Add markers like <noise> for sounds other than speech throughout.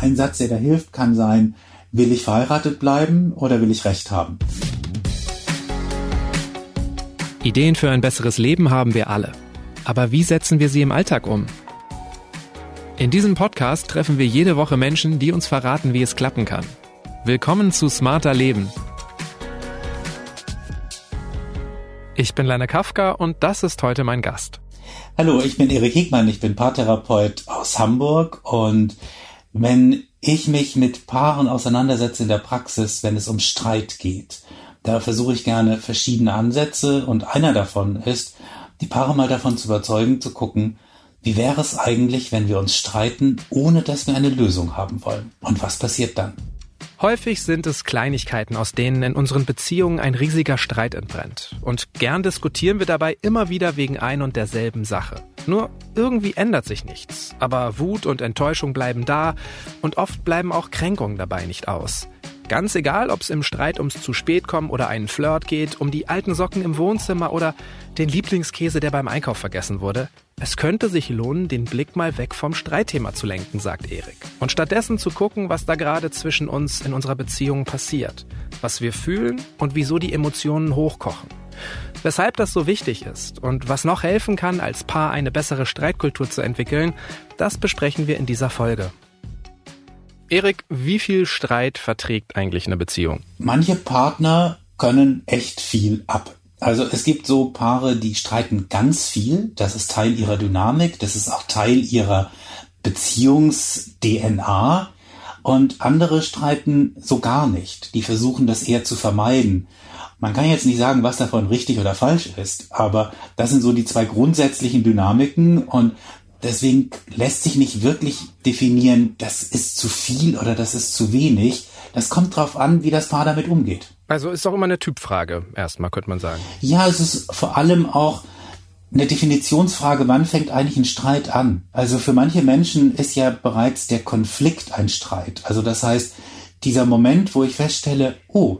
ein Satz, der da hilft, kann sein, will ich verheiratet bleiben oder will ich Recht haben? Ideen für ein besseres Leben haben wir alle. Aber wie setzen wir sie im Alltag um? In diesem Podcast treffen wir jede Woche Menschen, die uns verraten, wie es klappen kann. Willkommen zu Smarter Leben. Ich bin Lena Kafka und das ist heute mein Gast. Hallo, ich bin Erik Hickmann, ich bin Paartherapeut aus Hamburg und wenn ich mich mit Paaren auseinandersetze in der Praxis, wenn es um Streit geht, da versuche ich gerne verschiedene Ansätze und einer davon ist, die Paare mal davon zu überzeugen, zu gucken, wie wäre es eigentlich, wenn wir uns streiten, ohne dass wir eine Lösung haben wollen? Und was passiert dann? Häufig sind es Kleinigkeiten, aus denen in unseren Beziehungen ein riesiger Streit entbrennt. Und gern diskutieren wir dabei immer wieder wegen ein und derselben Sache. Nur irgendwie ändert sich nichts. Aber Wut und Enttäuschung bleiben da und oft bleiben auch Kränkungen dabei nicht aus. Ganz egal, ob es im Streit ums zu spät kommen oder einen Flirt geht, um die alten Socken im Wohnzimmer oder den Lieblingskäse, der beim Einkauf vergessen wurde. Es könnte sich lohnen, den Blick mal weg vom Streitthema zu lenken, sagt Erik. Und stattdessen zu gucken, was da gerade zwischen uns in unserer Beziehung passiert. Was wir fühlen und wieso die Emotionen hochkochen. Weshalb das so wichtig ist und was noch helfen kann, als Paar eine bessere Streitkultur zu entwickeln, das besprechen wir in dieser Folge. Erik, wie viel Streit verträgt eigentlich eine Beziehung? Manche Partner können echt viel ab. Also es gibt so Paare, die streiten ganz viel. Das ist Teil ihrer Dynamik. Das ist auch Teil ihrer Beziehungs-DNA. Und andere streiten so gar nicht. Die versuchen das eher zu vermeiden. Man kann jetzt nicht sagen, was davon richtig oder falsch ist, aber das sind so die zwei grundsätzlichen Dynamiken und Deswegen lässt sich nicht wirklich definieren, das ist zu viel oder das ist zu wenig. Das kommt drauf an, wie das Paar damit umgeht. Also ist auch immer eine Typfrage, erstmal könnte man sagen. Ja, es ist vor allem auch eine Definitionsfrage, wann fängt eigentlich ein Streit an? Also für manche Menschen ist ja bereits der Konflikt ein Streit. Also das heißt, dieser Moment, wo ich feststelle, oh,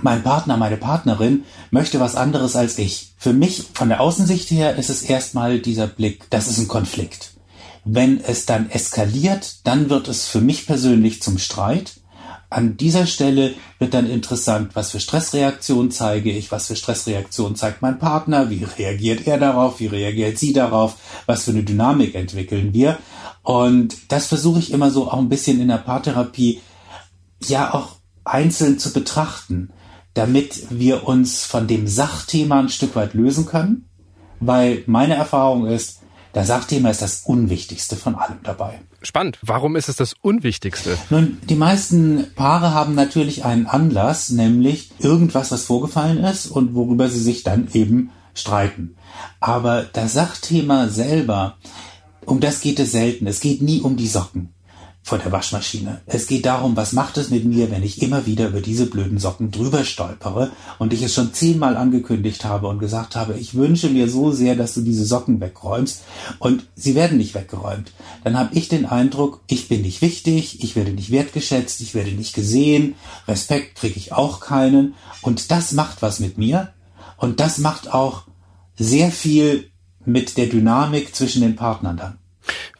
mein Partner, meine Partnerin möchte was anderes als ich. Für mich von der Außensicht her ist es erstmal dieser Blick, das ist ein Konflikt. Wenn es dann eskaliert, dann wird es für mich persönlich zum Streit. An dieser Stelle wird dann interessant, was für Stressreaktionen zeige ich, was für Stressreaktionen zeigt mein Partner, wie reagiert er darauf, wie reagiert sie darauf, was für eine Dynamik entwickeln wir. Und das versuche ich immer so auch ein bisschen in der Paartherapie ja auch einzeln zu betrachten damit wir uns von dem Sachthema ein Stück weit lösen können, weil meine Erfahrung ist, das Sachthema ist das Unwichtigste von allem dabei. Spannend. Warum ist es das Unwichtigste? Nun, die meisten Paare haben natürlich einen Anlass, nämlich irgendwas, was vorgefallen ist und worüber sie sich dann eben streiten. Aber das Sachthema selber, um das geht es selten. Es geht nie um die Socken vor der Waschmaschine. Es geht darum, was macht es mit mir, wenn ich immer wieder über diese blöden Socken drüber stolpere und ich es schon zehnmal angekündigt habe und gesagt habe, ich wünsche mir so sehr, dass du diese Socken wegräumst und sie werden nicht weggeräumt. Dann habe ich den Eindruck, ich bin nicht wichtig, ich werde nicht wertgeschätzt, ich werde nicht gesehen, Respekt kriege ich auch keinen und das macht was mit mir und das macht auch sehr viel mit der Dynamik zwischen den Partnern dann.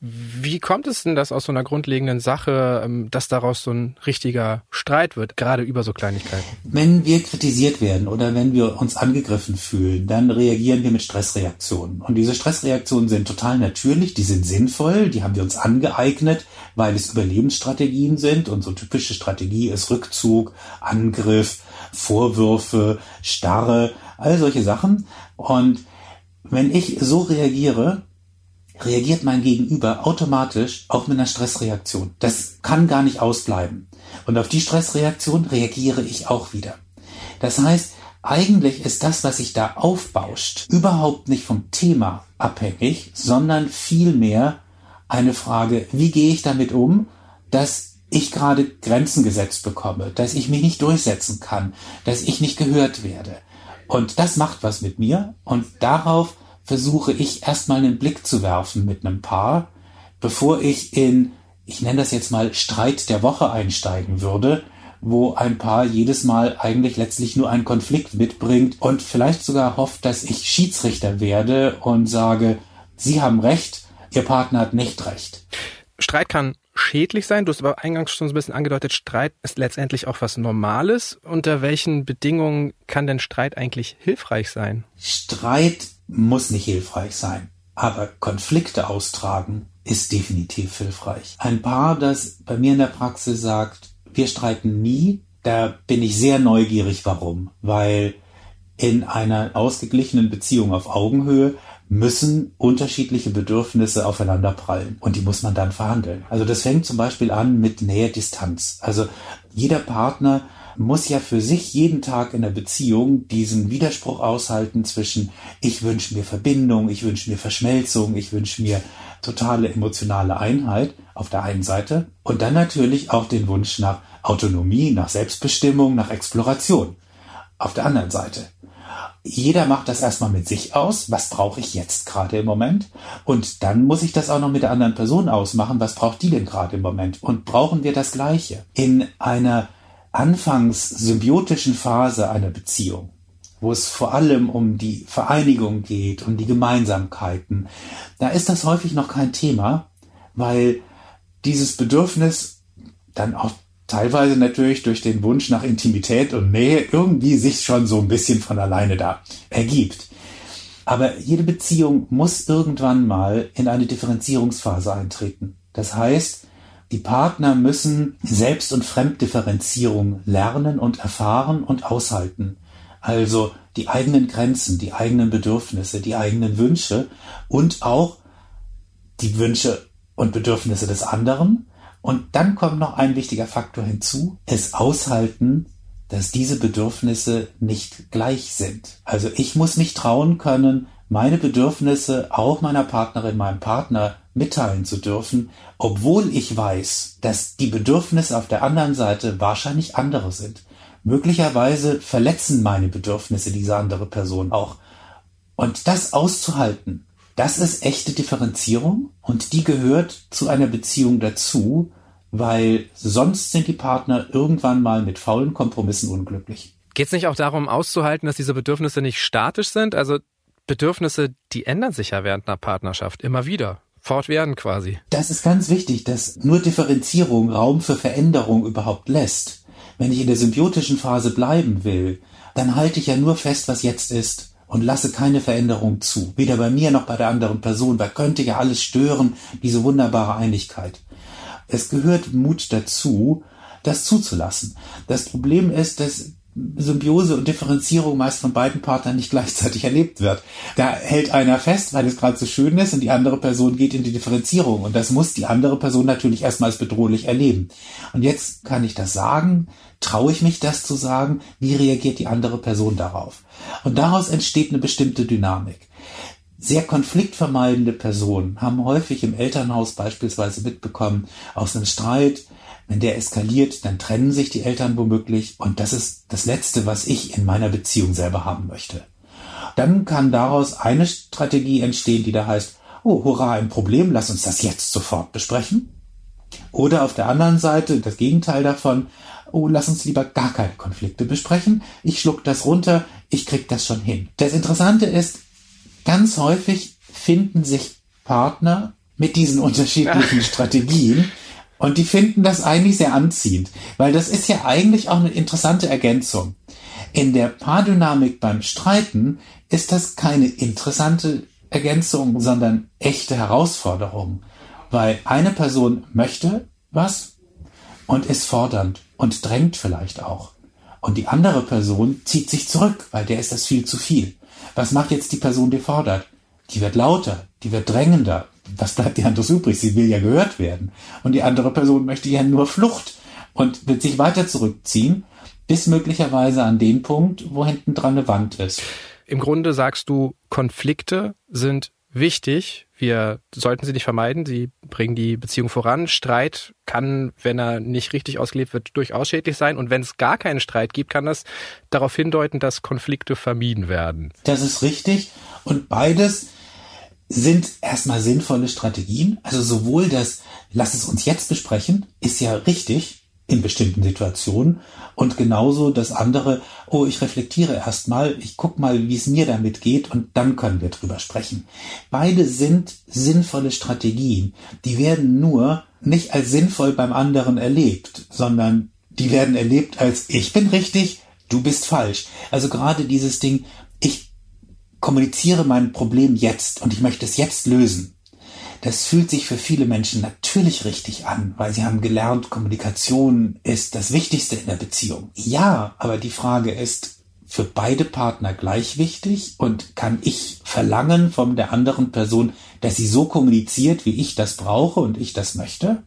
Wie kommt es denn, dass aus so einer grundlegenden Sache, ähm, dass daraus so ein richtiger Streit wird, gerade über so Kleinigkeiten? Wenn wir kritisiert werden oder wenn wir uns angegriffen fühlen, dann reagieren wir mit Stressreaktionen. Und diese Stressreaktionen sind total natürlich, die sind sinnvoll, die haben wir uns angeeignet, weil es Überlebensstrategien sind. Und so typische Strategie ist Rückzug, Angriff, Vorwürfe, Starre, all solche Sachen. Und wenn ich so reagiere, reagiert mein Gegenüber automatisch auch mit einer Stressreaktion. Das kann gar nicht ausbleiben. Und auf die Stressreaktion reagiere ich auch wieder. Das heißt, eigentlich ist das, was sich da aufbauscht, überhaupt nicht vom Thema abhängig, sondern vielmehr eine Frage, wie gehe ich damit um, dass ich gerade Grenzen gesetzt bekomme, dass ich mich nicht durchsetzen kann, dass ich nicht gehört werde. Und das macht was mit mir und darauf versuche ich erstmal einen Blick zu werfen mit einem Paar, bevor ich in, ich nenne das jetzt mal Streit der Woche einsteigen würde, wo ein Paar jedes Mal eigentlich letztlich nur einen Konflikt mitbringt und vielleicht sogar hofft, dass ich Schiedsrichter werde und sage, Sie haben recht, Ihr Partner hat nicht recht. Streit kann schädlich sein? Du hast aber eingangs schon so ein bisschen angedeutet, Streit ist letztendlich auch was Normales. Unter welchen Bedingungen kann denn Streit eigentlich hilfreich sein? Streit muss nicht hilfreich sein, aber Konflikte austragen ist definitiv hilfreich. Ein Paar, das bei mir in der Praxis sagt, wir streiten nie, da bin ich sehr neugierig, warum. Weil in einer ausgeglichenen Beziehung auf Augenhöhe müssen unterschiedliche Bedürfnisse aufeinander prallen und die muss man dann verhandeln. Also das fängt zum Beispiel an mit Nähe, Distanz. Also jeder Partner muss ja für sich jeden Tag in der Beziehung diesen Widerspruch aushalten zwischen ich wünsche mir Verbindung, ich wünsche mir Verschmelzung, ich wünsche mir totale emotionale Einheit auf der einen Seite und dann natürlich auch den Wunsch nach Autonomie, nach Selbstbestimmung, nach Exploration auf der anderen Seite jeder macht das erstmal mit sich aus. Was brauche ich jetzt gerade im Moment? Und dann muss ich das auch noch mit der anderen Person ausmachen. Was braucht die denn gerade im Moment? Und brauchen wir das Gleiche? In einer anfangs symbiotischen Phase einer Beziehung, wo es vor allem um die Vereinigung geht, um die Gemeinsamkeiten, da ist das häufig noch kein Thema, weil dieses Bedürfnis dann auch teilweise natürlich durch den Wunsch nach Intimität und Nähe irgendwie sich schon so ein bisschen von alleine da ergibt. Aber jede Beziehung muss irgendwann mal in eine Differenzierungsphase eintreten. Das heißt, die Partner müssen Selbst- und Fremddifferenzierung lernen und erfahren und aushalten. Also die eigenen Grenzen, die eigenen Bedürfnisse, die eigenen Wünsche und auch die Wünsche und Bedürfnisse des anderen und dann kommt noch ein wichtiger Faktor hinzu, es aushalten, dass diese Bedürfnisse nicht gleich sind. Also ich muss mich trauen können, meine Bedürfnisse auch meiner Partnerin, meinem Partner mitteilen zu dürfen, obwohl ich weiß, dass die Bedürfnisse auf der anderen Seite wahrscheinlich andere sind. Möglicherweise verletzen meine Bedürfnisse diese andere Person auch. Und das auszuhalten, das ist echte Differenzierung und die gehört zu einer Beziehung dazu, weil sonst sind die Partner irgendwann mal mit faulen Kompromissen unglücklich. Geht es nicht auch darum, auszuhalten, dass diese Bedürfnisse nicht statisch sind? Also Bedürfnisse, die ändern sich ja während einer Partnerschaft immer wieder. Fortwährend quasi. Das ist ganz wichtig, dass nur Differenzierung Raum für Veränderung überhaupt lässt. Wenn ich in der symbiotischen Phase bleiben will, dann halte ich ja nur fest, was jetzt ist und lasse keine Veränderung zu. Weder bei mir noch bei der anderen Person. Da könnte ja alles stören, diese wunderbare Einigkeit. Es gehört Mut dazu, das zuzulassen. Das Problem ist, dass Symbiose und Differenzierung meist von beiden Partnern nicht gleichzeitig erlebt wird. Da hält einer fest, weil es gerade so schön ist, und die andere Person geht in die Differenzierung. Und das muss die andere Person natürlich erstmal als bedrohlich erleben. Und jetzt kann ich das sagen, traue ich mich das zu sagen, wie reagiert die andere Person darauf? Und daraus entsteht eine bestimmte Dynamik. Sehr konfliktvermeidende Personen haben häufig im Elternhaus beispielsweise mitbekommen, aus einem Streit wenn der eskaliert, dann trennen sich die Eltern womöglich und das ist das Letzte, was ich in meiner Beziehung selber haben möchte. Dann kann daraus eine Strategie entstehen, die da heißt, oh, hurra, ein Problem, lass uns das jetzt sofort besprechen. Oder auf der anderen Seite das Gegenteil davon, oh, lass uns lieber gar keine Konflikte besprechen. Ich schluck das runter, ich krieg das schon hin. Das Interessante ist, ganz häufig finden sich Partner mit diesen unterschiedlichen <laughs> Strategien und die finden das eigentlich sehr anziehend, weil das ist ja eigentlich auch eine interessante Ergänzung. In der Paardynamik beim Streiten ist das keine interessante Ergänzung, sondern echte Herausforderung, weil eine Person möchte was und ist fordernd und drängt vielleicht auch. Und die andere Person zieht sich zurück, weil der ist das viel zu viel. Was macht jetzt die Person, die fordert? Die wird lauter, die wird drängender, was bleibt ihr anderes übrig? Sie will ja gehört werden. Und die andere Person möchte ja nur Flucht und wird sich weiter zurückziehen, bis möglicherweise an den Punkt, wo hinten dran eine Wand ist. Im Grunde sagst du, Konflikte sind wichtig. Wir sollten sie nicht vermeiden. Sie bringen die Beziehung voran. Streit kann, wenn er nicht richtig ausgelebt wird, durchaus schädlich sein. Und wenn es gar keinen Streit gibt, kann das darauf hindeuten, dass Konflikte vermieden werden. Das ist richtig. Und beides sind erstmal sinnvolle Strategien. Also sowohl das, lass es uns jetzt besprechen, ist ja richtig. in bestimmten Situationen und genauso das andere, oh, ich reflektiere erstmal, ich guck mal, wie es mir damit geht und dann können wir drüber sprechen. Beide sind sinnvolle Strategien. Die werden nur nicht als sinnvoll beim anderen erlebt, sondern die werden erlebt als ich bin richtig, du bist falsch. Also gerade dieses Ding, ich kommuniziere mein Problem jetzt und ich möchte es jetzt lösen. Das fühlt sich für viele Menschen natürlich richtig an, weil sie haben gelernt, Kommunikation ist das Wichtigste in der Beziehung. Ja, aber die Frage ist, für beide Partner gleich wichtig und kann ich verlangen von der anderen Person, dass sie so kommuniziert, wie ich das brauche und ich das möchte?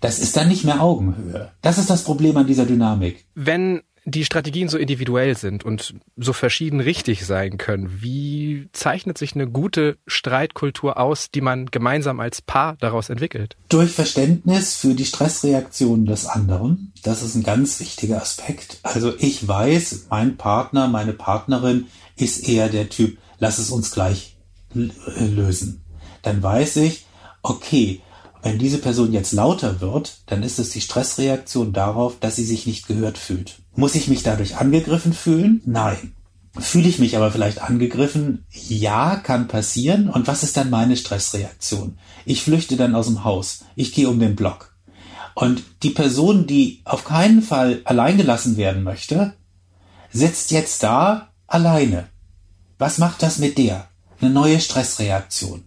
Das ist dann nicht mehr Augenhöhe. Das ist das Problem an dieser Dynamik. Wenn die Strategien so individuell sind und so verschieden richtig sein können, wie zeichnet sich eine gute Streitkultur aus, die man gemeinsam als Paar daraus entwickelt? Durch Verständnis für die Stressreaktionen des anderen. Das ist ein ganz wichtiger Aspekt. Also ich weiß, mein Partner, meine Partnerin ist eher der Typ, lass es uns gleich lösen. Dann weiß ich, okay, wenn diese Person jetzt lauter wird, dann ist es die Stressreaktion darauf, dass sie sich nicht gehört fühlt. Muss ich mich dadurch angegriffen fühlen? Nein. Fühle ich mich aber vielleicht angegriffen? Ja, kann passieren. Und was ist dann meine Stressreaktion? Ich flüchte dann aus dem Haus. Ich gehe um den Block. Und die Person, die auf keinen Fall allein gelassen werden möchte, sitzt jetzt da alleine. Was macht das mit der? Eine neue Stressreaktion.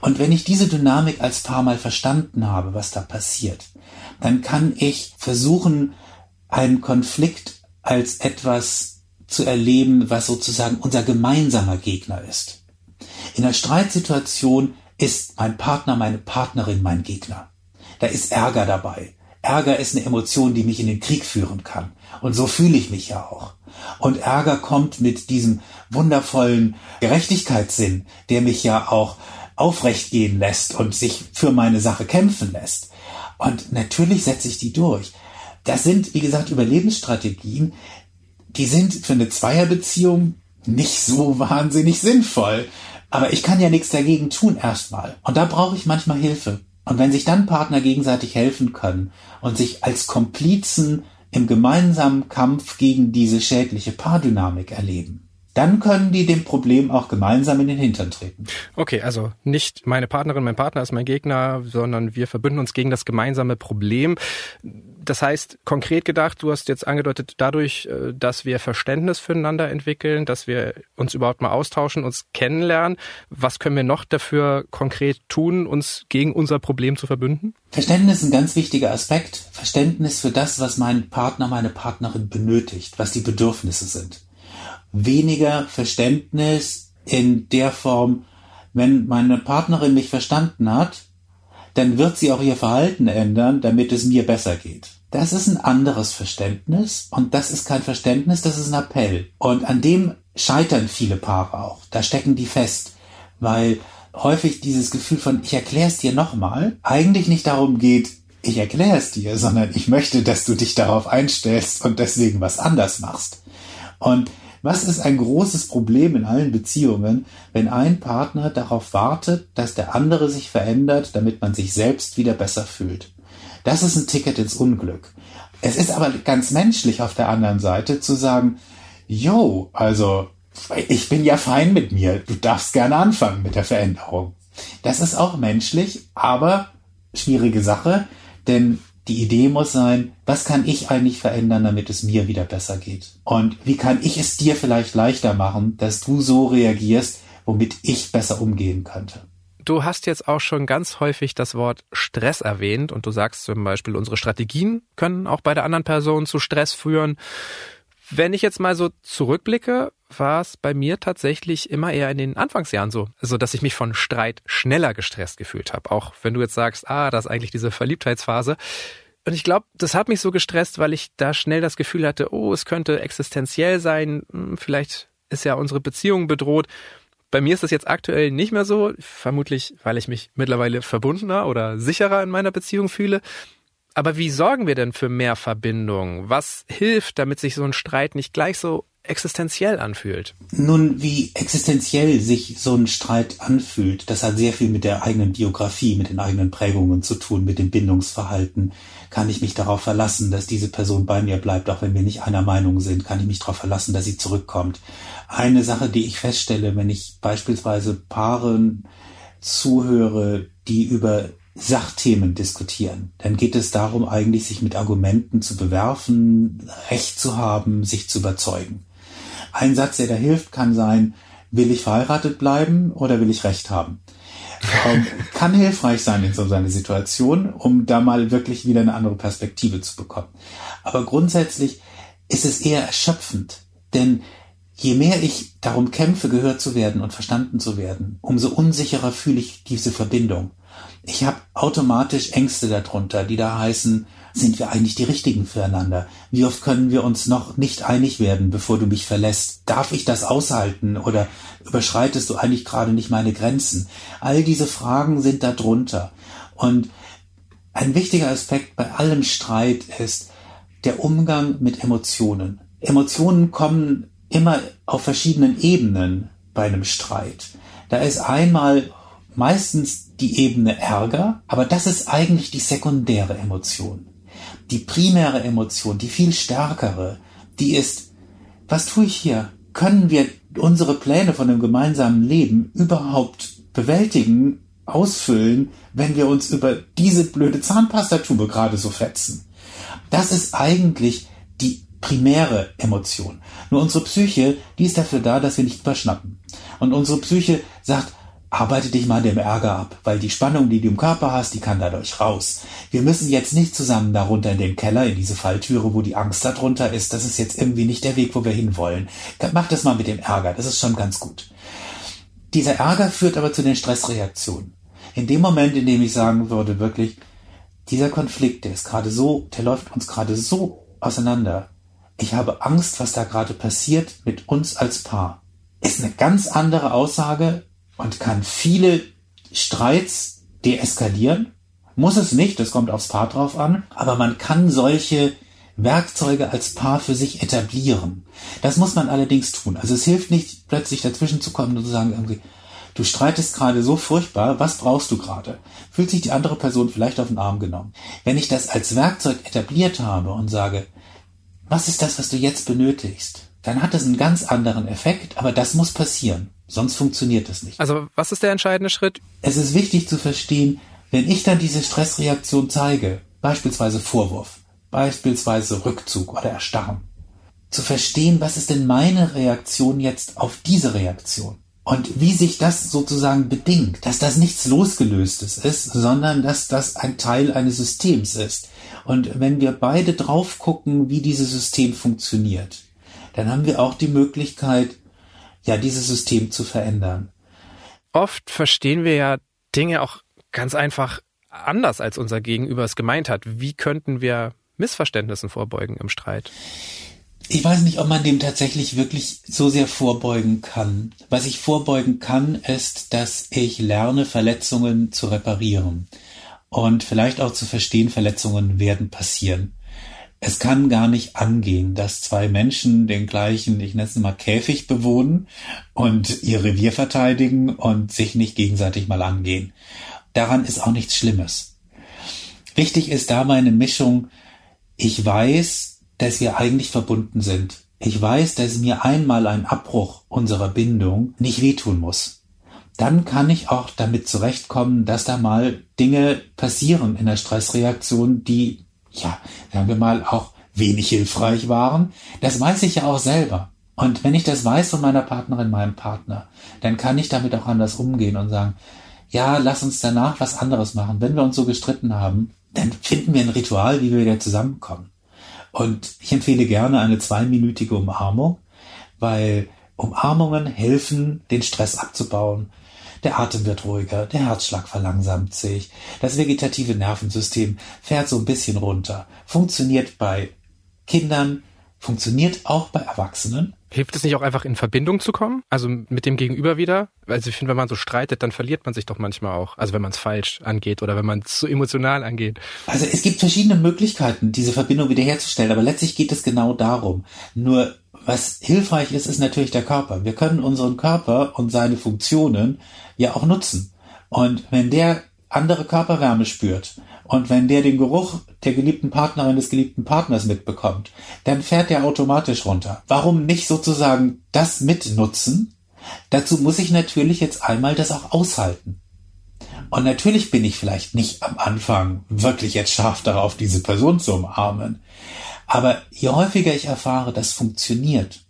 Und wenn ich diese Dynamik als Paar mal verstanden habe, was da passiert, dann kann ich versuchen, einen Konflikt als etwas zu erleben, was sozusagen unser gemeinsamer Gegner ist. In einer Streitsituation ist mein Partner, meine Partnerin mein Gegner. Da ist Ärger dabei. Ärger ist eine Emotion, die mich in den Krieg führen kann. Und so fühle ich mich ja auch. Und Ärger kommt mit diesem wundervollen Gerechtigkeitssinn, der mich ja auch aufrecht gehen lässt und sich für meine Sache kämpfen lässt. Und natürlich setze ich die durch. Das sind, wie gesagt, Überlebensstrategien, die sind für eine Zweierbeziehung nicht so wahnsinnig sinnvoll. Aber ich kann ja nichts dagegen tun erstmal. Und da brauche ich manchmal Hilfe. Und wenn sich dann Partner gegenseitig helfen können und sich als Komplizen im gemeinsamen Kampf gegen diese schädliche Paardynamik erleben, dann können die dem Problem auch gemeinsam in den Hintern treten. Okay, also nicht meine Partnerin, mein Partner ist mein Gegner, sondern wir verbünden uns gegen das gemeinsame Problem. Das heißt, konkret gedacht, du hast jetzt angedeutet, dadurch, äh, dass wir Verständnis füreinander entwickeln, dass wir uns überhaupt mal austauschen, uns kennenlernen. Was können wir noch dafür konkret tun, uns gegen unser Problem zu verbünden? Verständnis ist ein ganz wichtiger Aspekt. Verständnis für das, was mein Partner, meine Partnerin benötigt, was die Bedürfnisse sind weniger Verständnis in der Form, wenn meine Partnerin mich verstanden hat, dann wird sie auch ihr Verhalten ändern, damit es mir besser geht. Das ist ein anderes Verständnis und das ist kein Verständnis, das ist ein Appell. Und an dem scheitern viele Paare auch. Da stecken die fest, weil häufig dieses Gefühl von ich erkläre es dir nochmal eigentlich nicht darum geht, ich erkläre es dir, sondern ich möchte, dass du dich darauf einstellst und deswegen was anders machst. Und was ist ein großes Problem in allen Beziehungen, wenn ein Partner darauf wartet, dass der andere sich verändert, damit man sich selbst wieder besser fühlt? Das ist ein Ticket ins Unglück. Es ist aber ganz menschlich auf der anderen Seite zu sagen, yo, also ich bin ja fein mit mir, du darfst gerne anfangen mit der Veränderung. Das ist auch menschlich, aber schwierige Sache, denn die Idee muss sein, was kann ich eigentlich verändern, damit es mir wieder besser geht? Und wie kann ich es dir vielleicht leichter machen, dass du so reagierst, womit ich besser umgehen könnte? Du hast jetzt auch schon ganz häufig das Wort Stress erwähnt und du sagst zum Beispiel, unsere Strategien können auch bei der anderen Person zu Stress führen. Wenn ich jetzt mal so zurückblicke, war es bei mir tatsächlich immer eher in den Anfangsjahren so, also dass ich mich von Streit schneller gestresst gefühlt habe. Auch wenn du jetzt sagst, ah, das ist eigentlich diese Verliebtheitsphase. Und ich glaube, das hat mich so gestresst, weil ich da schnell das Gefühl hatte, oh, es könnte existenziell sein, hm, vielleicht ist ja unsere Beziehung bedroht. Bei mir ist das jetzt aktuell nicht mehr so, vermutlich, weil ich mich mittlerweile verbundener oder sicherer in meiner Beziehung fühle. Aber wie sorgen wir denn für mehr Verbindung? Was hilft, damit sich so ein Streit nicht gleich so existenziell anfühlt. Nun, wie existenziell sich so ein Streit anfühlt, das hat sehr viel mit der eigenen Biografie, mit den eigenen Prägungen zu tun, mit dem Bindungsverhalten. Kann ich mich darauf verlassen, dass diese Person bei mir bleibt, auch wenn wir nicht einer Meinung sind? Kann ich mich darauf verlassen, dass sie zurückkommt? Eine Sache, die ich feststelle, wenn ich beispielsweise Paaren zuhöre, die über Sachthemen diskutieren, dann geht es darum, eigentlich sich mit Argumenten zu bewerfen, Recht zu haben, sich zu überzeugen. Ein Satz, der da hilft, kann sein, will ich verheiratet bleiben oder will ich Recht haben? Ähm, kann hilfreich sein in so einer Situation, um da mal wirklich wieder eine andere Perspektive zu bekommen. Aber grundsätzlich ist es eher erschöpfend, denn je mehr ich darum kämpfe, gehört zu werden und verstanden zu werden, umso unsicherer fühle ich diese Verbindung. Ich habe automatisch Ängste darunter, die da heißen, sind wir eigentlich die Richtigen füreinander? Wie oft können wir uns noch nicht einig werden, bevor du mich verlässt? Darf ich das aushalten oder überschreitest du eigentlich gerade nicht meine Grenzen? All diese Fragen sind da drunter. Und ein wichtiger Aspekt bei allem Streit ist der Umgang mit Emotionen. Emotionen kommen immer auf verschiedenen Ebenen bei einem Streit. Da ist einmal meistens die Ebene Ärger, aber das ist eigentlich die sekundäre Emotion. Die primäre Emotion, die viel stärkere, die ist, was tue ich hier? Können wir unsere Pläne von dem gemeinsamen Leben überhaupt bewältigen, ausfüllen, wenn wir uns über diese blöde Zahnpastatube gerade so fetzen? Das ist eigentlich die primäre Emotion. Nur unsere Psyche, die ist dafür da, dass wir nicht überschnappen. Und unsere Psyche sagt, arbeite dich mal dem Ärger ab, weil die Spannung, die du im Körper hast, die kann dadurch raus. Wir müssen jetzt nicht zusammen darunter in den Keller, in diese Falltüre, wo die Angst darunter ist. Das ist jetzt irgendwie nicht der Weg, wo wir hinwollen. Mach das mal mit dem Ärger, das ist schon ganz gut. Dieser Ärger führt aber zu den Stressreaktionen. In dem Moment, in dem ich sagen würde, wirklich, dieser Konflikt, der ist gerade so, der läuft uns gerade so auseinander. Ich habe Angst, was da gerade passiert mit uns als Paar. Ist eine ganz andere Aussage, und kann viele Streits deeskalieren. Muss es nicht, das kommt aufs Paar drauf an, aber man kann solche Werkzeuge als Paar für sich etablieren. Das muss man allerdings tun. Also es hilft nicht, plötzlich dazwischen zu kommen und zu sagen, irgendwie, du streitest gerade so furchtbar, was brauchst du gerade? Fühlt sich die andere Person vielleicht auf den Arm genommen? Wenn ich das als Werkzeug etabliert habe und sage, was ist das, was du jetzt benötigst? Dann hat das einen ganz anderen Effekt, aber das muss passieren. Sonst funktioniert das nicht. Also was ist der entscheidende Schritt? Es ist wichtig zu verstehen, wenn ich dann diese Stressreaktion zeige, beispielsweise Vorwurf, beispielsweise Rückzug oder Erstarren, zu verstehen, was ist denn meine Reaktion jetzt auf diese Reaktion? Und wie sich das sozusagen bedingt, dass das nichts Losgelöstes ist, sondern dass das ein Teil eines Systems ist. Und wenn wir beide drauf gucken, wie dieses System funktioniert, dann haben wir auch die Möglichkeit, ja, dieses System zu verändern. Oft verstehen wir ja Dinge auch ganz einfach anders, als unser Gegenüber es gemeint hat. Wie könnten wir Missverständnissen vorbeugen im Streit? Ich weiß nicht, ob man dem tatsächlich wirklich so sehr vorbeugen kann. Was ich vorbeugen kann, ist, dass ich lerne, Verletzungen zu reparieren und vielleicht auch zu verstehen, Verletzungen werden passieren es kann gar nicht angehen, dass zwei Menschen den gleichen, ich nenne es mal Käfig bewohnen und ihr Revier verteidigen und sich nicht gegenseitig mal angehen. Daran ist auch nichts Schlimmes. Wichtig ist da meine Mischung. Ich weiß, dass wir eigentlich verbunden sind. Ich weiß, dass mir einmal ein Abbruch unserer Bindung nicht wehtun muss. Dann kann ich auch damit zurechtkommen, dass da mal Dinge passieren in der Stressreaktion, die ja, sagen wir mal, auch wenig hilfreich waren. Das weiß ich ja auch selber. Und wenn ich das weiß von meiner Partnerin, meinem Partner, dann kann ich damit auch anders umgehen und sagen, ja, lass uns danach was anderes machen. Wenn wir uns so gestritten haben, dann finden wir ein Ritual, wie wir wieder zusammenkommen. Und ich empfehle gerne eine zweiminütige Umarmung, weil Umarmungen helfen, den Stress abzubauen, der Atem wird ruhiger, der Herzschlag verlangsamt sich, das vegetative Nervensystem fährt so ein bisschen runter. Funktioniert bei Kindern, funktioniert auch bei Erwachsenen. Hilft es nicht auch einfach in Verbindung zu kommen? Also mit dem Gegenüber wieder? Also ich finde, wenn man so streitet, dann verliert man sich doch manchmal auch. Also wenn man es falsch angeht oder wenn man es zu emotional angeht. Also es gibt verschiedene Möglichkeiten, diese Verbindung wiederherzustellen, aber letztlich geht es genau darum. Nur was hilfreich ist, ist natürlich der Körper. Wir können unseren Körper und seine Funktionen ja auch nutzen. Und wenn der andere Körperwärme spürt und wenn der den Geruch der geliebten Partnerin des geliebten Partners mitbekommt, dann fährt der automatisch runter. Warum nicht sozusagen das mitnutzen? Dazu muss ich natürlich jetzt einmal das auch aushalten. Und natürlich bin ich vielleicht nicht am Anfang wirklich jetzt scharf darauf, diese Person zu umarmen. Aber je häufiger ich erfahre, das funktioniert,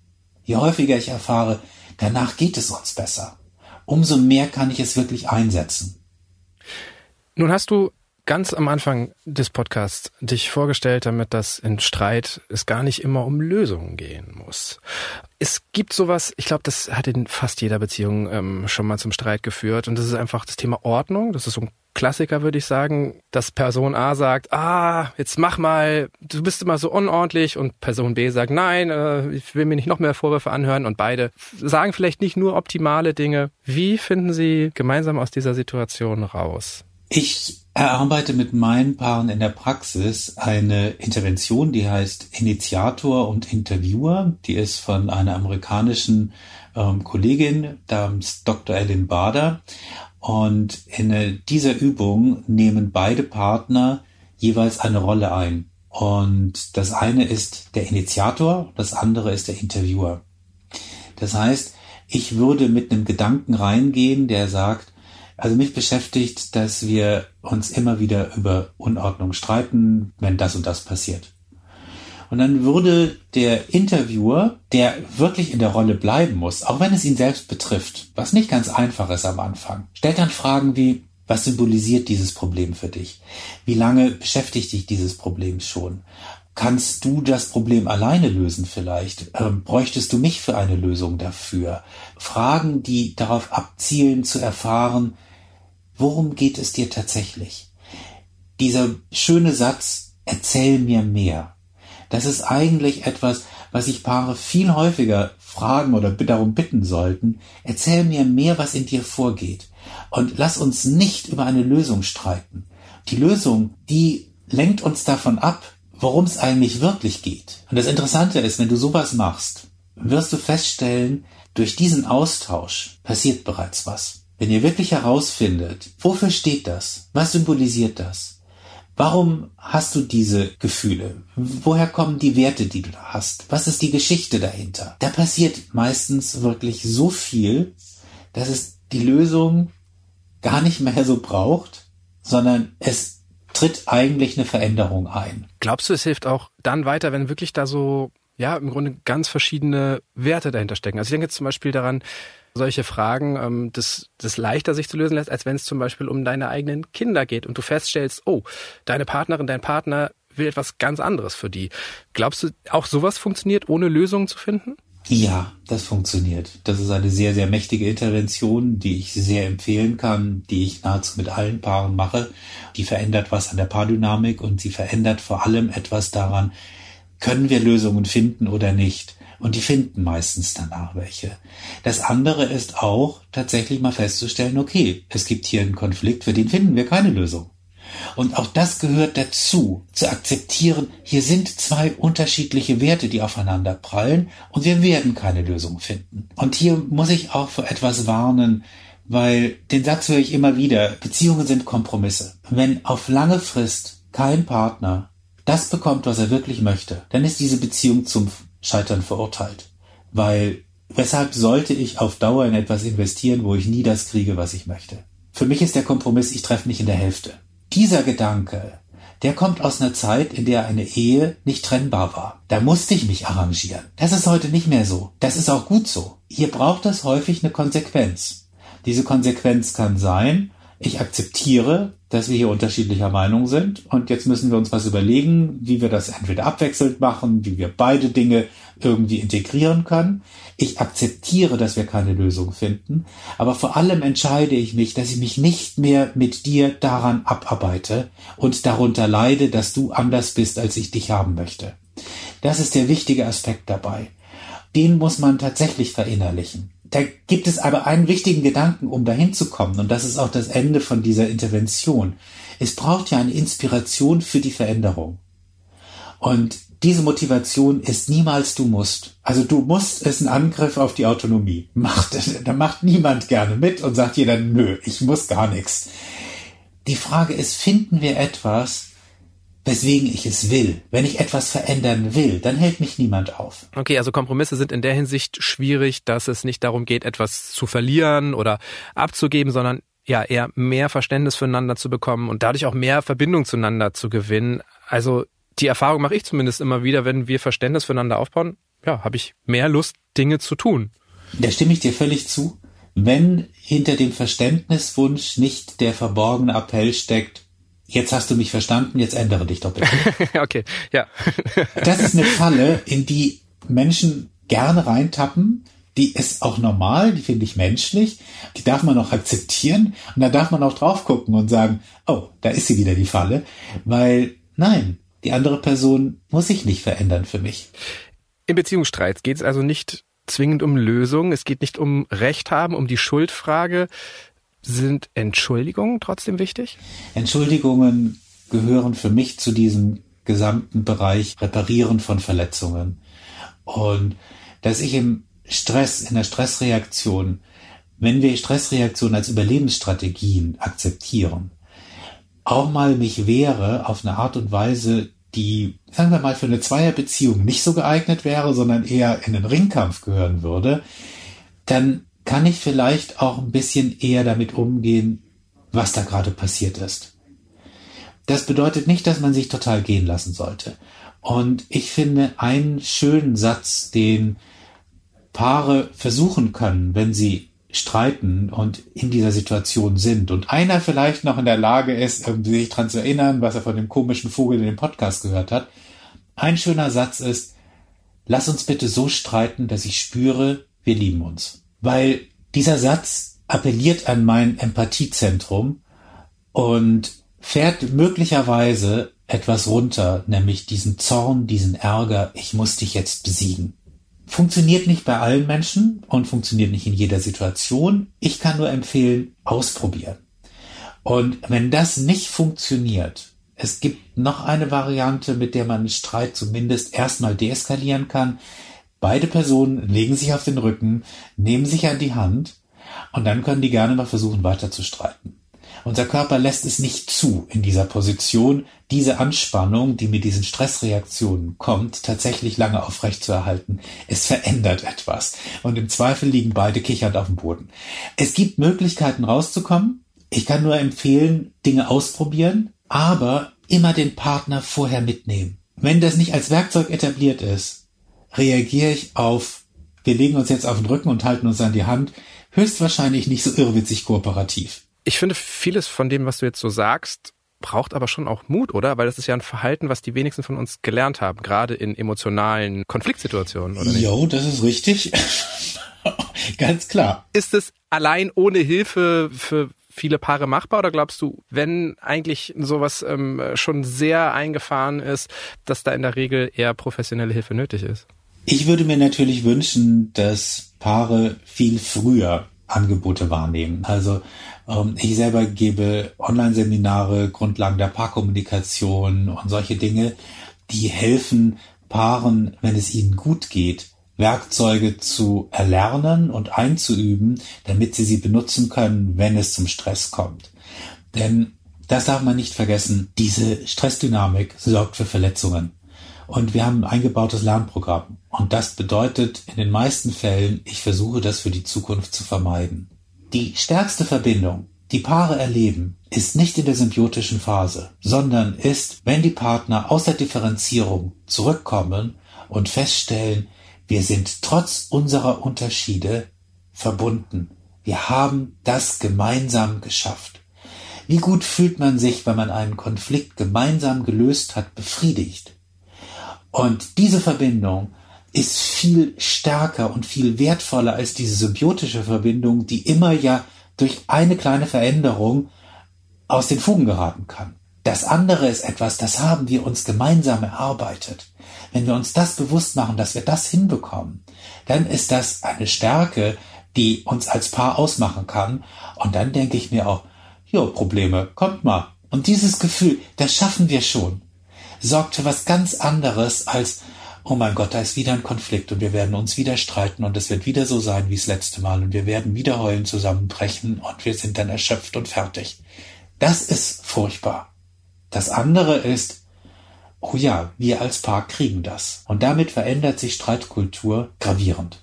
je häufiger ich erfahre, danach geht es uns besser, umso mehr kann ich es wirklich einsetzen. Nun hast du ganz am Anfang des Podcasts dich vorgestellt damit, dass in Streit es gar nicht immer um Lösungen gehen muss. Es gibt sowas, ich glaube, das hat in fast jeder Beziehung ähm, schon mal zum Streit geführt und das ist einfach das Thema Ordnung. Das ist so ein Klassiker, würde ich sagen, dass Person A sagt, ah, jetzt mach mal, du bist immer so unordentlich und Person B sagt, nein, äh, ich will mir nicht noch mehr Vorwürfe anhören und beide sagen vielleicht nicht nur optimale Dinge. Wie finden Sie gemeinsam aus dieser Situation raus? Ich erarbeite mit meinen Paaren in der Praxis eine Intervention, die heißt Initiator und Interviewer. Die ist von einer amerikanischen ähm, Kollegin, namens Dr. Ellen Bader. Und in dieser Übung nehmen beide Partner jeweils eine Rolle ein. Und das eine ist der Initiator, das andere ist der Interviewer. Das heißt, ich würde mit einem Gedanken reingehen, der sagt, also mich beschäftigt, dass wir uns immer wieder über Unordnung streiten, wenn das und das passiert. Und dann würde der Interviewer, der wirklich in der Rolle bleiben muss, auch wenn es ihn selbst betrifft, was nicht ganz einfach ist am Anfang, stellt dann Fragen wie, was symbolisiert dieses Problem für dich? Wie lange beschäftigt dich dieses Problem schon? Kannst du das Problem alleine lösen vielleicht? Ähm, bräuchtest du mich für eine Lösung dafür? Fragen, die darauf abzielen zu erfahren, Worum geht es dir tatsächlich? Dieser schöne Satz, erzähl mir mehr. Das ist eigentlich etwas, was sich Paare viel häufiger fragen oder darum bitten sollten. Erzähl mir mehr, was in dir vorgeht. Und lass uns nicht über eine Lösung streiten. Die Lösung, die lenkt uns davon ab, worum es eigentlich wirklich geht. Und das Interessante ist, wenn du sowas machst, wirst du feststellen, durch diesen Austausch passiert bereits was. Wenn ihr wirklich herausfindet, wofür steht das? Was symbolisiert das? Warum hast du diese Gefühle? Woher kommen die Werte, die du da hast? Was ist die Geschichte dahinter? Da passiert meistens wirklich so viel, dass es die Lösung gar nicht mehr so braucht, sondern es tritt eigentlich eine Veränderung ein. Glaubst du, es hilft auch dann weiter, wenn wirklich da so, ja, im Grunde ganz verschiedene Werte dahinter stecken? Also ich denke jetzt zum Beispiel daran, solche Fragen ähm, das, das leichter sich zu lösen lässt, als wenn es zum Beispiel um deine eigenen Kinder geht und du feststellst, oh, deine Partnerin, dein Partner will etwas ganz anderes für die. Glaubst du, auch sowas funktioniert, ohne Lösungen zu finden? Ja, das funktioniert. Das ist eine sehr, sehr mächtige Intervention, die ich sehr empfehlen kann, die ich nahezu mit allen Paaren mache. Die verändert was an der Paardynamik und sie verändert vor allem etwas daran, können wir Lösungen finden oder nicht. Und die finden meistens danach welche. Das andere ist auch tatsächlich mal festzustellen, okay, es gibt hier einen Konflikt, für den finden wir keine Lösung. Und auch das gehört dazu, zu akzeptieren, hier sind zwei unterschiedliche Werte, die aufeinander prallen und wir werden keine Lösung finden. Und hier muss ich auch für etwas warnen, weil den Satz höre ich immer wieder, Beziehungen sind Kompromisse. Wenn auf lange Frist kein Partner das bekommt, was er wirklich möchte, dann ist diese Beziehung zum Scheitern verurteilt. Weil weshalb sollte ich auf Dauer in etwas investieren, wo ich nie das kriege, was ich möchte? Für mich ist der Kompromiss, ich treffe mich in der Hälfte. Dieser Gedanke, der kommt aus einer Zeit, in der eine Ehe nicht trennbar war. Da musste ich mich arrangieren. Das ist heute nicht mehr so. Das ist auch gut so. Hier braucht es häufig eine Konsequenz. Diese Konsequenz kann sein, ich akzeptiere, dass wir hier unterschiedlicher Meinung sind und jetzt müssen wir uns was überlegen, wie wir das entweder abwechselnd machen, wie wir beide Dinge irgendwie integrieren können. Ich akzeptiere, dass wir keine Lösung finden, aber vor allem entscheide ich mich, dass ich mich nicht mehr mit dir daran abarbeite und darunter leide, dass du anders bist, als ich dich haben möchte. Das ist der wichtige Aspekt dabei. Den muss man tatsächlich verinnerlichen. Da gibt es aber einen wichtigen Gedanken, um dahin zu kommen, und das ist auch das Ende von dieser Intervention. Es braucht ja eine Inspiration für die Veränderung. Und diese Motivation ist niemals du musst. Also du musst ist ein Angriff auf die Autonomie. Macht, da macht niemand gerne mit und sagt jeder, nö, ich muss gar nichts. Die Frage ist, finden wir etwas, weswegen ich es will. Wenn ich etwas verändern will, dann hält mich niemand auf. Okay, also Kompromisse sind in der Hinsicht schwierig, dass es nicht darum geht, etwas zu verlieren oder abzugeben, sondern ja eher mehr Verständnis füreinander zu bekommen und dadurch auch mehr Verbindung zueinander zu gewinnen. Also die Erfahrung mache ich zumindest immer wieder, wenn wir Verständnis füreinander aufbauen, ja, habe ich mehr Lust, Dinge zu tun. Da stimme ich dir völlig zu. Wenn hinter dem Verständniswunsch nicht der verborgene Appell steckt, jetzt hast du mich verstanden, jetzt ändere dich doch <laughs> bitte. okay, ja. <laughs> das ist eine Falle, in die Menschen gerne reintappen. Die ist auch normal, die finde ich menschlich. Die darf man auch akzeptieren. Und da darf man auch drauf gucken und sagen, oh, da ist sie wieder die Falle. Weil, nein, die andere Person muss sich nicht verändern für mich. Im Beziehungsstreit geht es also nicht zwingend um Lösungen. Es geht nicht um Recht haben, um die Schuldfrage, sind Entschuldigungen trotzdem wichtig? Entschuldigungen gehören für mich zu diesem gesamten Bereich Reparieren von Verletzungen. Und dass ich im Stress, in der Stressreaktion, wenn wir Stressreaktionen als Überlebensstrategien akzeptieren, auch mal mich wehre auf eine Art und Weise, die, sagen wir mal, für eine Zweierbeziehung nicht so geeignet wäre, sondern eher in den Ringkampf gehören würde, dann kann ich vielleicht auch ein bisschen eher damit umgehen, was da gerade passiert ist. Das bedeutet nicht, dass man sich total gehen lassen sollte. Und ich finde einen schönen Satz, den Paare versuchen können, wenn sie streiten und in dieser Situation sind und einer vielleicht noch in der Lage ist, sich daran zu erinnern, was er von dem komischen Vogel in dem Podcast gehört hat. Ein schöner Satz ist, lass uns bitte so streiten, dass ich spüre, wir lieben uns weil dieser Satz appelliert an mein Empathiezentrum und fährt möglicherweise etwas runter, nämlich diesen Zorn, diesen Ärger, ich muss dich jetzt besiegen. Funktioniert nicht bei allen Menschen und funktioniert nicht in jeder Situation. Ich kann nur empfehlen, ausprobieren. Und wenn das nicht funktioniert, es gibt noch eine Variante, mit der man Streit zumindest erstmal deeskalieren kann, Beide Personen legen sich auf den Rücken, nehmen sich an die Hand und dann können die gerne mal versuchen, weiter zu streiten. Unser Körper lässt es nicht zu, in dieser Position diese Anspannung, die mit diesen Stressreaktionen kommt, tatsächlich lange aufrecht zu erhalten. Es verändert etwas. Und im Zweifel liegen beide kichernd auf dem Boden. Es gibt Möglichkeiten rauszukommen. Ich kann nur empfehlen, Dinge ausprobieren, aber immer den Partner vorher mitnehmen. Wenn das nicht als Werkzeug etabliert ist, reagiere ich auf, wir legen uns jetzt auf den Rücken und halten uns an die Hand, höchstwahrscheinlich nicht so irrwitzig kooperativ. Ich finde, vieles von dem, was du jetzt so sagst, braucht aber schon auch Mut, oder? Weil das ist ja ein Verhalten, was die wenigsten von uns gelernt haben, gerade in emotionalen Konfliktsituationen, oder nicht? Jo, das ist richtig. <laughs> Ganz klar. Ist es allein ohne Hilfe für viele Paare machbar oder glaubst du, wenn eigentlich sowas ähm, schon sehr eingefahren ist, dass da in der Regel eher professionelle Hilfe nötig ist? Ich würde mir natürlich wünschen, dass Paare viel früher Angebote wahrnehmen. Also ähm, ich selber gebe Online-Seminare, Grundlagen der Paarkommunikation und solche Dinge, die helfen Paaren, wenn es ihnen gut geht, Werkzeuge zu erlernen und einzuüben, damit sie sie benutzen können, wenn es zum Stress kommt. Denn das darf man nicht vergessen, diese Stressdynamik sorgt für Verletzungen. Und wir haben ein eingebautes Lernprogramm. Und das bedeutet in den meisten Fällen, ich versuche das für die Zukunft zu vermeiden. Die stärkste Verbindung, die Paare erleben, ist nicht in der symbiotischen Phase, sondern ist, wenn die Partner aus der Differenzierung zurückkommen und feststellen, wir sind trotz unserer Unterschiede verbunden. Wir haben das gemeinsam geschafft. Wie gut fühlt man sich, wenn man einen Konflikt gemeinsam gelöst hat, befriedigt? Und diese Verbindung ist viel stärker und viel wertvoller als diese symbiotische Verbindung, die immer ja durch eine kleine Veränderung aus den Fugen geraten kann. Das andere ist etwas, das haben wir uns gemeinsam erarbeitet. Wenn wir uns das bewusst machen, dass wir das hinbekommen, dann ist das eine Stärke, die uns als Paar ausmachen kann. Und dann denke ich mir auch, jo, Probleme, kommt mal. Und dieses Gefühl, das schaffen wir schon sorgt für was ganz anderes als, oh mein Gott, da ist wieder ein Konflikt und wir werden uns wieder streiten und es wird wieder so sein wie das letzte Mal und wir werden wieder heulen zusammenbrechen und wir sind dann erschöpft und fertig. Das ist furchtbar. Das andere ist, oh ja, wir als Paar kriegen das. Und damit verändert sich Streitkultur gravierend.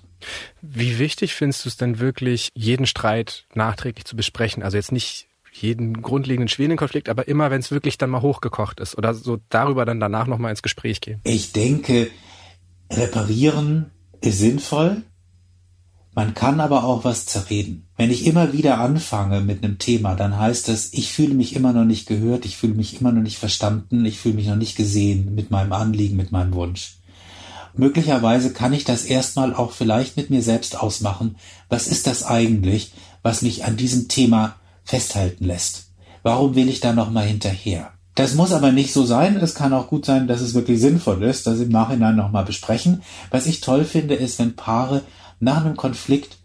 Wie wichtig findest du es denn wirklich, jeden Streit nachträglich zu besprechen? Also jetzt nicht jeden grundlegenden schwierigen Konflikt, aber immer, wenn es wirklich dann mal hochgekocht ist oder so darüber dann danach nochmal ins Gespräch gehen. Ich denke, reparieren ist sinnvoll. Man kann aber auch was zerreden. Wenn ich immer wieder anfange mit einem Thema, dann heißt es, ich fühle mich immer noch nicht gehört, ich fühle mich immer noch nicht verstanden, ich fühle mich noch nicht gesehen mit meinem Anliegen, mit meinem Wunsch. Möglicherweise kann ich das erstmal auch vielleicht mit mir selbst ausmachen. Was ist das eigentlich, was mich an diesem Thema festhalten lässt? Warum will ich da nochmal hinterher? Das muss aber nicht so sein. Es kann auch gut sein, dass es wirklich sinnvoll ist, das im Nachhinein nochmal besprechen. Was ich toll finde, ist, wenn Paare nach einem Konflikt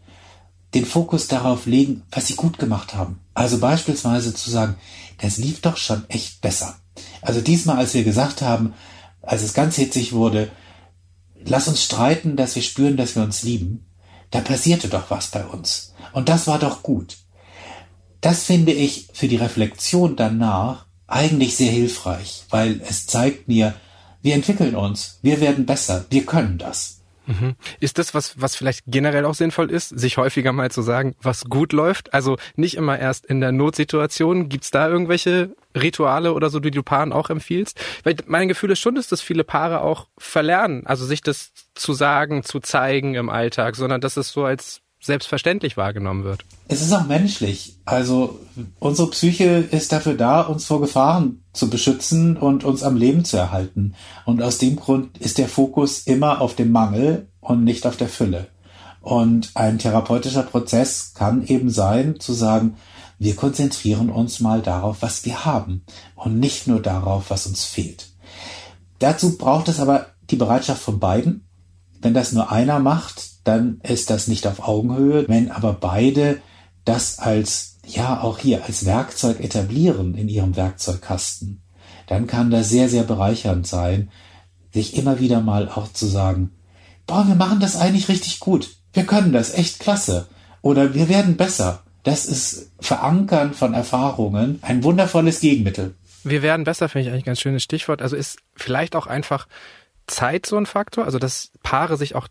den Fokus darauf legen, was sie gut gemacht haben. Also beispielsweise zu sagen, das lief doch schon echt besser. Also diesmal, als wir gesagt haben, als es ganz hitzig wurde, lass uns streiten, dass wir spüren, dass wir uns lieben, da passierte doch was bei uns. Und das war doch gut. Das finde ich für die Reflexion danach eigentlich sehr hilfreich, weil es zeigt mir, wir entwickeln uns, wir werden besser, wir können das. Mhm. Ist das was, was vielleicht generell auch sinnvoll ist, sich häufiger mal zu sagen, was gut läuft? Also nicht immer erst in der Notsituation. Gibt's da irgendwelche Rituale oder so, die du Paaren auch empfiehlst? Weil mein Gefühl ist schon, dass das viele Paare auch verlernen, also sich das zu sagen, zu zeigen im Alltag, sondern dass es so als selbstverständlich wahrgenommen wird. Es ist auch menschlich. Also unsere Psyche ist dafür da, uns vor Gefahren zu beschützen und uns am Leben zu erhalten. Und aus dem Grund ist der Fokus immer auf dem Mangel und nicht auf der Fülle. Und ein therapeutischer Prozess kann eben sein, zu sagen, wir konzentrieren uns mal darauf, was wir haben und nicht nur darauf, was uns fehlt. Dazu braucht es aber die Bereitschaft von beiden. Wenn das nur einer macht, dann ist das nicht auf Augenhöhe. Wenn aber beide das als, ja, auch hier als Werkzeug etablieren in ihrem Werkzeugkasten, dann kann das sehr, sehr bereichernd sein, sich immer wieder mal auch zu sagen, boah, wir machen das eigentlich richtig gut. Wir können das echt klasse. Oder wir werden besser. Das ist Verankern von Erfahrungen ein wundervolles Gegenmittel. Wir werden besser, finde ich eigentlich ein ganz schönes Stichwort. Also ist vielleicht auch einfach Zeit so ein Faktor, also dass Paare sich auch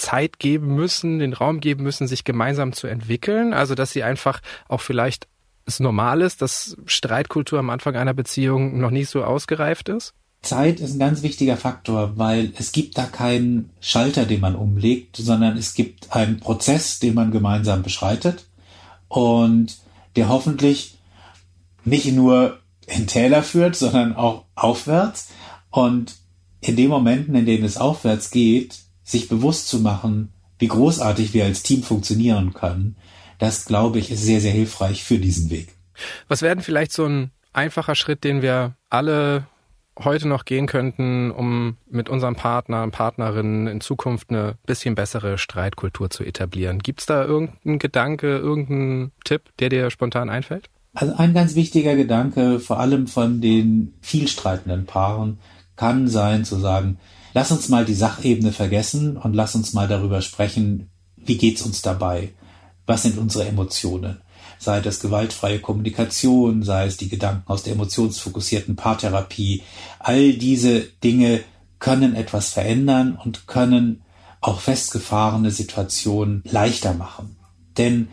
Zeit geben müssen, den Raum geben müssen, sich gemeinsam zu entwickeln. Also dass sie einfach auch vielleicht es normal ist, dass Streitkultur am Anfang einer Beziehung noch nicht so ausgereift ist? Zeit ist ein ganz wichtiger Faktor, weil es gibt da keinen Schalter, den man umlegt, sondern es gibt einen Prozess, den man gemeinsam beschreitet und der hoffentlich nicht nur in Täler führt, sondern auch aufwärts. Und in den Momenten, in denen es aufwärts geht, sich bewusst zu machen, wie großartig wir als Team funktionieren können, das glaube ich ist sehr, sehr hilfreich für diesen Weg. Was wäre vielleicht so ein einfacher Schritt, den wir alle heute noch gehen könnten, um mit unserem Partner und Partnerinnen in Zukunft eine bisschen bessere Streitkultur zu etablieren? Gibt es da irgendeinen Gedanke, irgendeinen Tipp, der dir spontan einfällt? Also ein ganz wichtiger Gedanke, vor allem von den vielstreitenden Paaren, kann sein zu sagen, lass uns mal die Sachebene vergessen und lass uns mal darüber sprechen, wie geht's uns dabei? Was sind unsere Emotionen? Sei das gewaltfreie Kommunikation, sei es die Gedanken aus der emotionsfokussierten Paartherapie. All diese Dinge können etwas verändern und können auch festgefahrene Situationen leichter machen. Denn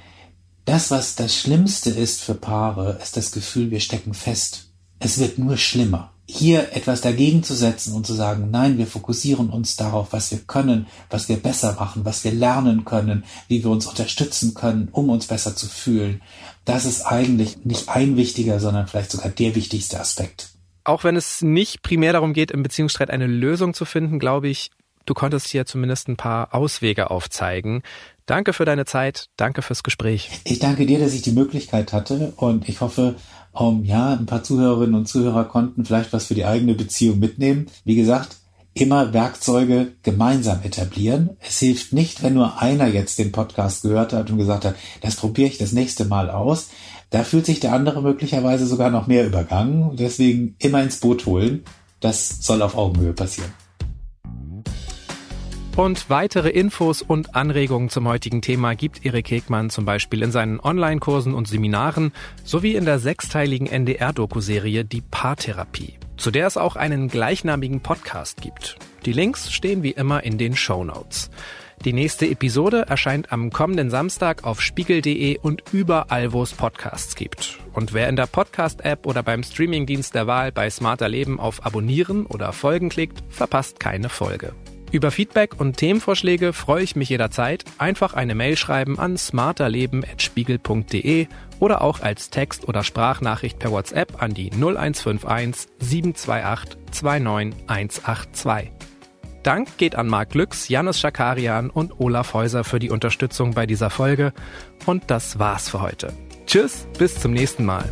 das, was das Schlimmste ist für Paare, ist das Gefühl, wir stecken fest. Es wird nur schlimmer hier etwas dagegen zu setzen und zu sagen, nein, wir fokussieren uns darauf, was wir können, was wir besser machen, was wir lernen können, wie wir uns unterstützen können, um uns besser zu fühlen. Das ist eigentlich nicht ein wichtiger, sondern vielleicht sogar der wichtigste Aspekt. Auch wenn es nicht primär darum geht, im Beziehungsstreit eine Lösung zu finden, glaube ich, du konntest hier zumindest ein paar Auswege aufzeigen. Danke für deine Zeit, danke fürs Gespräch. Ich danke dir, dass ich die Möglichkeit hatte und ich hoffe, um, ja, ein paar Zuhörerinnen und Zuhörer konnten vielleicht was für die eigene Beziehung mitnehmen. Wie gesagt, immer Werkzeuge gemeinsam etablieren. Es hilft nicht, wenn nur einer jetzt den Podcast gehört hat und gesagt hat, das probiere ich das nächste Mal aus. Da fühlt sich der andere möglicherweise sogar noch mehr übergangen. Deswegen immer ins Boot holen. Das soll auf Augenhöhe passieren. Und weitere Infos und Anregungen zum heutigen Thema gibt Erik Hegmann zum Beispiel in seinen Online-Kursen und Seminaren sowie in der sechsteiligen NDR-Doku-Serie Die Paartherapie, zu der es auch einen gleichnamigen Podcast gibt. Die Links stehen wie immer in den Show Notes. Die nächste Episode erscheint am kommenden Samstag auf spiegel.de und überall, wo es Podcasts gibt. Und wer in der Podcast-App oder beim Streamingdienst der Wahl bei Smarter Leben auf Abonnieren oder Folgen klickt, verpasst keine Folge. Über Feedback und Themenvorschläge freue ich mich jederzeit. Einfach eine Mail schreiben an smarterleben.spiegel.de oder auch als Text- oder Sprachnachricht per WhatsApp an die 0151 728 29182. Dank geht an Marc Glücks, Janis Schakarian und Olaf Häuser für die Unterstützung bei dieser Folge. Und das war's für heute. Tschüss, bis zum nächsten Mal.